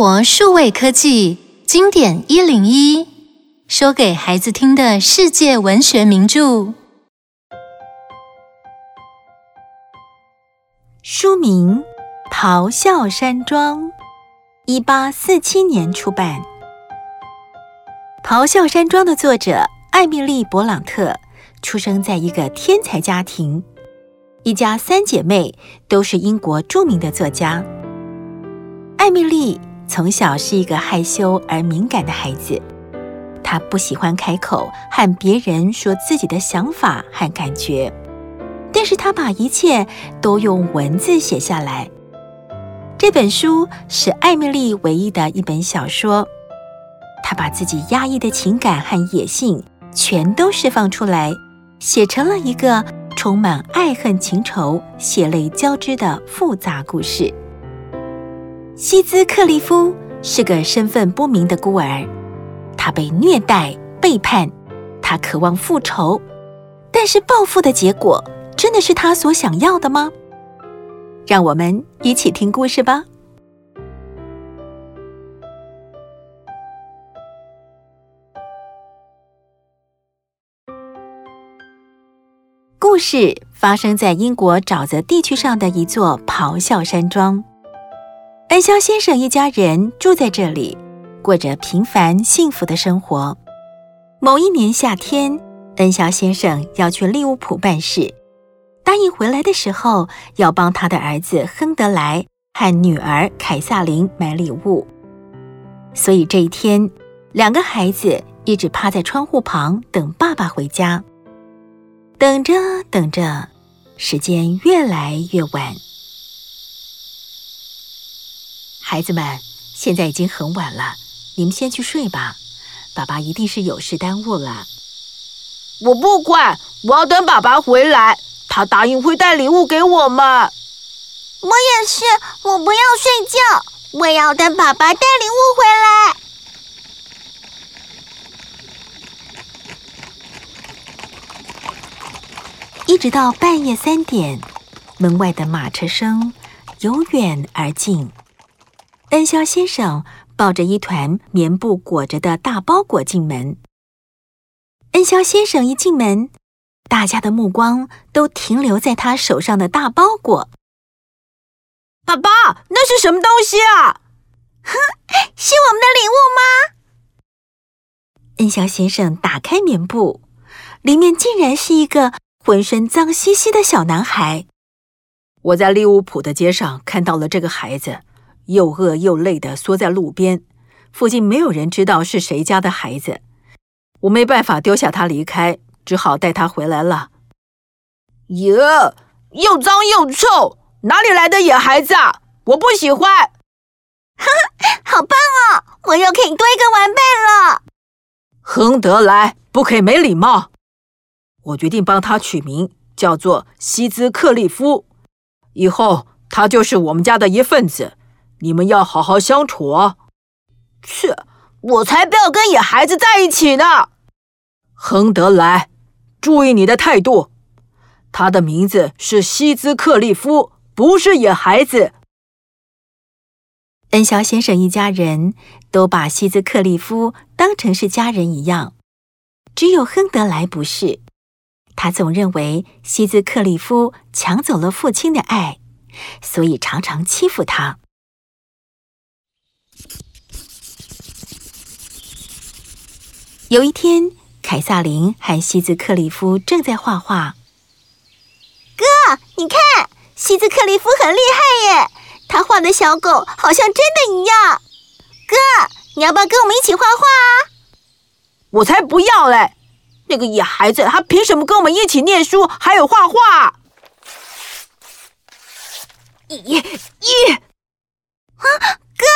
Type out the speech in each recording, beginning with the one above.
活数位科技经典一零一，说给孩子听的世界文学名著。书名《咆哮山庄》，一八四七年出版。《咆哮山庄》的作者艾米丽·勃朗特出生在一个天才家庭，一家三姐妹都是英国著名的作家。艾米丽从小是一个害羞而敏感的孩子，他不喜欢开口和别人说自己的想法和感觉。但是他把一切都用文字写下来。这本书是艾蜜莉唯一的一本小说。她把自己压抑的情感和野性全都释放出来，写成了一个充满爱恨情仇、血泪交织的复杂故事。希兹克利夫是个身份不明的孤儿，他被虐待、背叛，他渴望复仇，但是报复的结果。真的是他所想要的吗？让我们一起听故事吧。故事发生在英国沼泽地区上的一座咆哮山庄。恩肖先生一家人住在这里，过着平凡幸福的生活。某一年夏天，恩肖先生要去利物浦办事。答应回来的时候，要帮他的儿子亨德莱和女儿凯萨琳买礼物。所以这一天，两个孩子一直趴在窗户旁等爸爸回家。等着等着，时间越来越晚。孩子们，现在已经很晚了，你们先去睡吧。爸爸一定是有事耽误了。我不管，我要等爸爸回来。他答应会带礼物给我们。我也是，我不要睡觉，我要等爸爸带礼物回来。一直到半夜三点，门外的马车声由远而近。恩肖先生抱着一团棉布裹着的大包裹进门。恩肖先生一进门，大家的目光都停留在他手上的大包裹。爸爸，那是什么东西啊？哼，是我们的礼物吗？恩肖先生打开棉布，里面竟然是一个浑身脏兮兮的小男孩。我在利物浦的街上看到了这个孩子，又饿又累的缩在路边，附近没有人知道是谁家的孩子。我没办法丢下他离开。只好带他回来了。哟，又脏又臭，哪里来的野孩子啊？我不喜欢。哈哈，好棒哦！我又可以多一个玩伴了。亨德莱，不可以没礼貌。我决定帮他取名叫做西兹克利夫，以后他就是我们家的一份子。你们要好好相处啊。切，我才不要跟野孩子在一起呢。亨德莱。注意你的态度，他的名字是希兹克利夫，不是野孩子。恩肖先生一家人都把希兹克利夫当成是家人一样，只有亨德莱不是。他总认为希兹克利夫抢走了父亲的爱，所以常常欺负他。有一天。凯撒琳和西兹克利夫正在画画。哥，你看，西兹克利夫很厉害耶！他画的小狗好像真的一样。哥，你要不要跟我们一起画画啊？我才不要嘞！那个野孩子，他凭什么跟我们一起念书，还有画画？咦咦！啊，哥，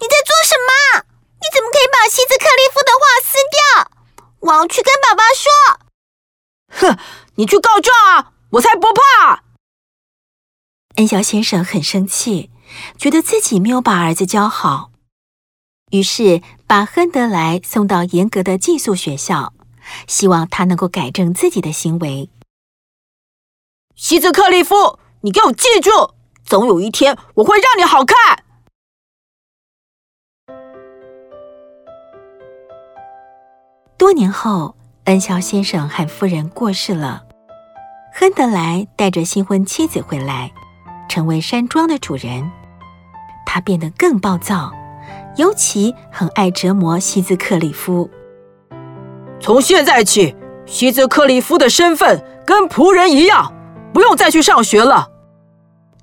你在做什么？你怎么可以把西兹克利夫的画撕掉？我要去跟爸爸说。哼，你去告状啊！我才不怕。恩肖先生很生气，觉得自己没有把儿子教好，于是把亨德莱送到严格的寄宿学校，希望他能够改正自己的行为。希兹克利夫，你给我记住，总有一天我会让你好看。多年后，恩肖先生和夫人过世了，亨德莱带着新婚妻子回来，成为山庄的主人。他变得更暴躁，尤其很爱折磨西兹克里夫。从现在起，西兹克里夫的身份跟仆人一样，不用再去上学了。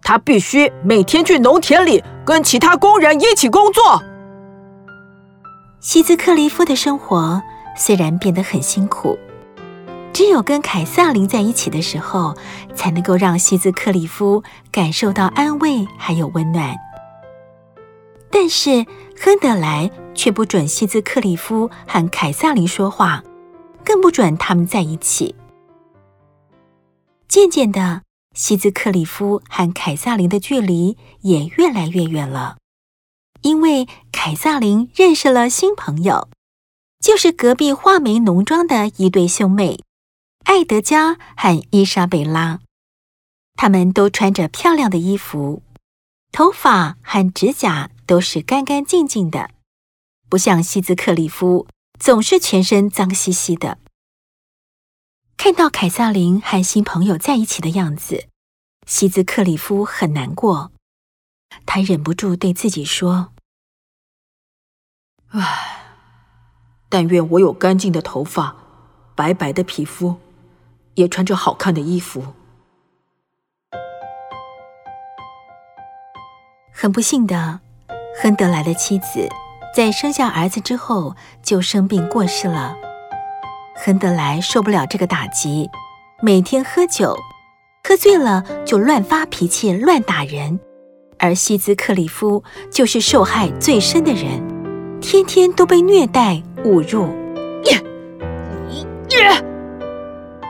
他必须每天去农田里跟其他工人一起工作。西兹克里夫的生活虽然变得很辛苦，只有跟凯萨琳在一起的时候，才能够让西兹克里夫感受到安慰还有温暖。但是亨德莱却不准西兹克里夫和凯萨琳说话。更不准他们在一起。渐渐的，西兹克里夫和凯萨琳的距离也越来越远了，因为凯萨琳认识了新朋友，就是隔壁画眉浓妆的一对兄妹，艾德加和伊莎贝拉。他们都穿着漂亮的衣服，头发和指甲都是干干净净的，不像西兹克里夫。总是全身脏兮兮的。看到凯萨琳和新朋友在一起的样子，西兹克里夫很难过。他忍不住对自己说：“ 唉，但愿我有干净的头发、白白的皮肤，也穿着好看的衣服。”很不幸的，亨德莱的妻子。在生下儿子之后，就生病过世了。亨德莱受不了这个打击，每天喝酒，喝醉了就乱发脾气、乱打人。而西兹克里夫就是受害最深的人，天天都被虐待、侮辱。耶耶！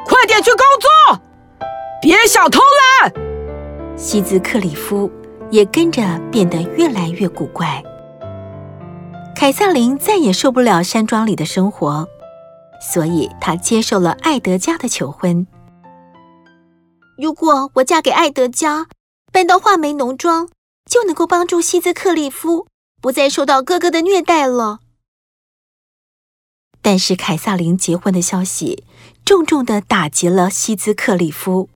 快点去工作，别想偷懒！西兹克里夫也跟着变得越来越古怪。凯瑟琳再也受不了山庄里的生活，所以她接受了艾德加的求婚。如果我嫁给艾德加，搬到画眉农庄，就能够帮助西兹克里夫不再受到哥哥的虐待了。但是凯萨琳结婚的消息重重地打击了希兹克里夫，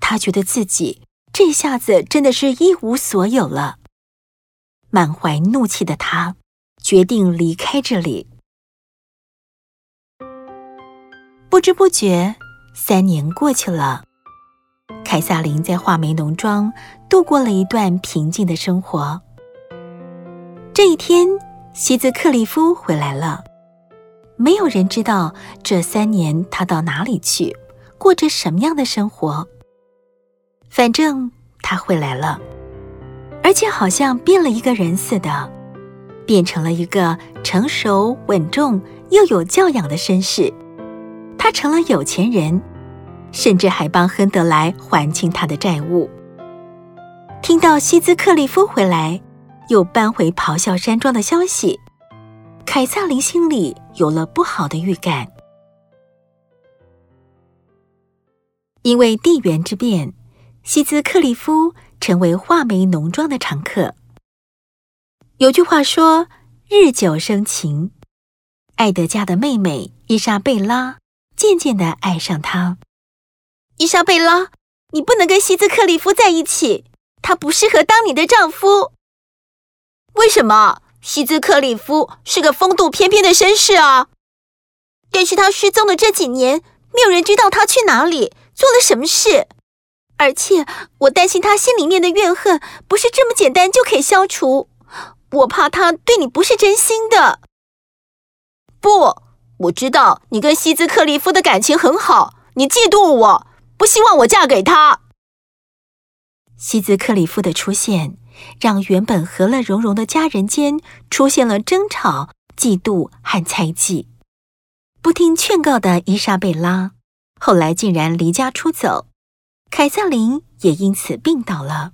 他觉得自己这下子真的是一无所有了。满怀怒气的他。决定离开这里。不知不觉，三年过去了。凯萨琳在画眉农庄度过了一段平静的生活。这一天，西兹克里夫回来了。没有人知道这三年他到哪里去，过着什么样的生活。反正他回来了，而且好像变了一个人似的。变成了一个成熟稳重又有教养的绅士，他成了有钱人，甚至还帮亨德莱还清他的债务。听到西兹克利夫回来，又搬回咆哮山庄的消息，凯撒琳心里有了不好的预感。因为地缘之变，西兹克里夫成为画眉浓妆的常客。有句话说：“日久生情。”艾德加的妹妹伊莎贝拉渐渐的爱上他。伊莎贝拉，你不能跟西兹克里夫在一起，他不适合当你的丈夫。为什么？西兹克里夫是个风度翩翩的绅士啊，但是他失踪的这几年，没有人知道他去哪里，做了什么事。而且我担心他心里面的怨恨不是这么简单就可以消除。我怕他对你不是真心的。不，我知道你跟西兹克里夫的感情很好，你嫉妒我，不希望我嫁给他。西兹克里夫的出现，让原本和乐融融的家人间出现了争吵、嫉妒和猜忌。不听劝告的伊莎贝拉，后来竟然离家出走，凯瑟琳也因此病倒了。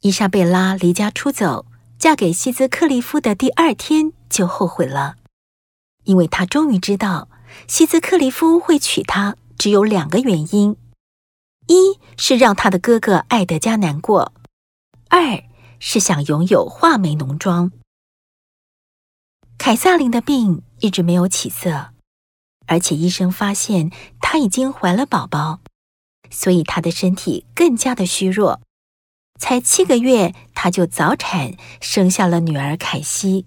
伊莎贝拉离家出走。嫁给西兹克利夫的第二天就后悔了，因为她终于知道西兹克利夫会娶她只有两个原因：一是让他的哥哥艾德加难过，二是想拥有画眉浓妆。凯萨琳的病一直没有起色，而且医生发现她已经怀了宝宝，所以她的身体更加的虚弱。才七个月，她就早产，生下了女儿凯西。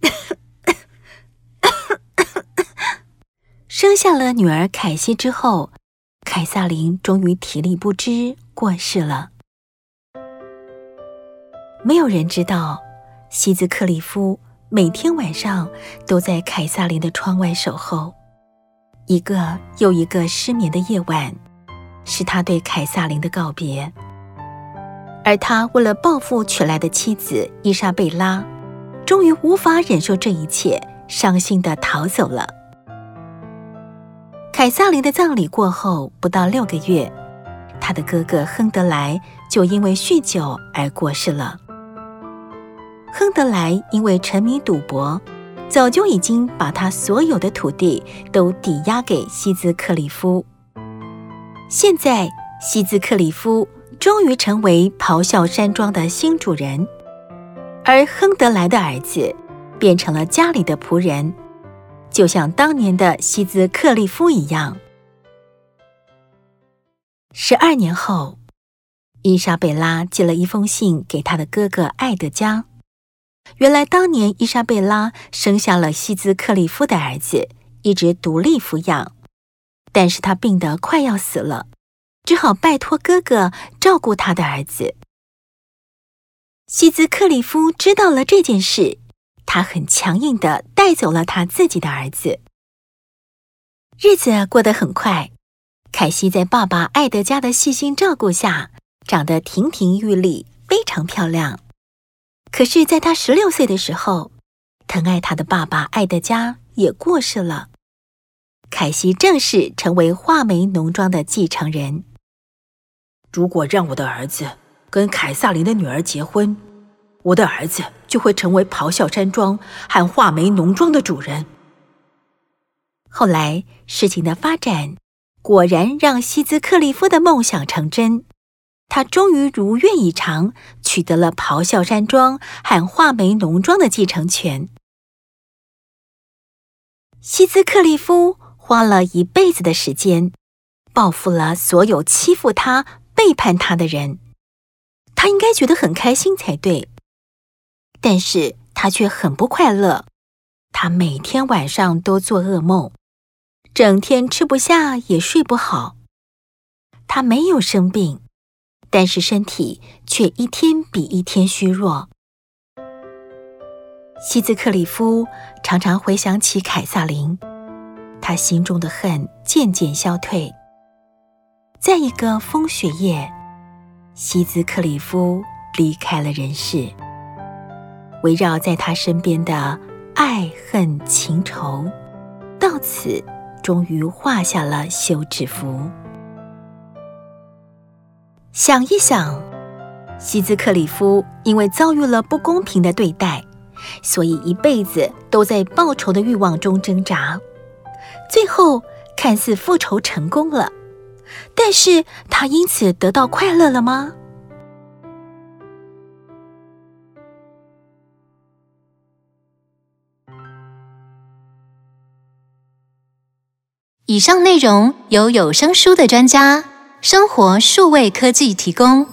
生下了女儿凯西之后，凯萨琳终于体力不支过世了。没有人知道，西兹克里夫每天晚上都在凯萨琳的窗外守候。一个又一个失眠的夜晚，是他对凯萨琳的告别。而他为了报复娶来的妻子伊莎贝拉，终于无法忍受这一切，伤心地逃走了。凯萨琳的葬礼过后不到六个月，他的哥哥亨德莱就因为酗酒而过世了。亨德莱因为沉迷赌博，早就已经把他所有的土地都抵押给希兹克里夫。现在，希兹克里夫终于成为咆哮山庄的新主人，而亨德莱的儿子变成了家里的仆人，就像当年的希兹克里夫一样。十二年后，伊莎贝拉寄了一封信给他的哥哥爱德加。原来当年伊莎贝拉生下了希兹克里夫的儿子，一直独立抚养，但是他病得快要死了，只好拜托哥哥照顾他的儿子。希兹克里夫知道了这件事，他很强硬地带走了他自己的儿子。日子过得很快，凯西在爸爸爱德加的细心照顾下，长得亭亭玉立，非常漂亮。可是，在他十六岁的时候，疼爱他的爸爸爱德加也过世了。凯西正式成为画眉农庄的继承人。如果让我的儿子跟凯萨琳的女儿结婚，我的儿子就会成为咆哮山庄和画眉农庄的主人。后来，事情的发展果然让希兹克利夫的梦想成真。他终于如愿以偿，取得了咆哮山庄和画眉农庄的继承权。希兹克利夫花了一辈子的时间，报复了所有欺负他、背叛他的人。他应该觉得很开心才对，但是他却很不快乐。他每天晚上都做噩梦，整天吃不下也睡不好。他没有生病。但是身体却一天比一天虚弱。希兹克里夫常常回想起凯撒琳，他心中的恨渐渐消退。在一个风雪夜，希兹克里夫离开了人世，围绕在他身边的爱恨情仇，到此终于画下了休止符。想一想，希兹克里夫因为遭遇了不公平的对待，所以一辈子都在报仇的欲望中挣扎。最后看似复仇成功了，但是他因此得到快乐了吗？以上内容由有声书的专家。生活数位科技提供。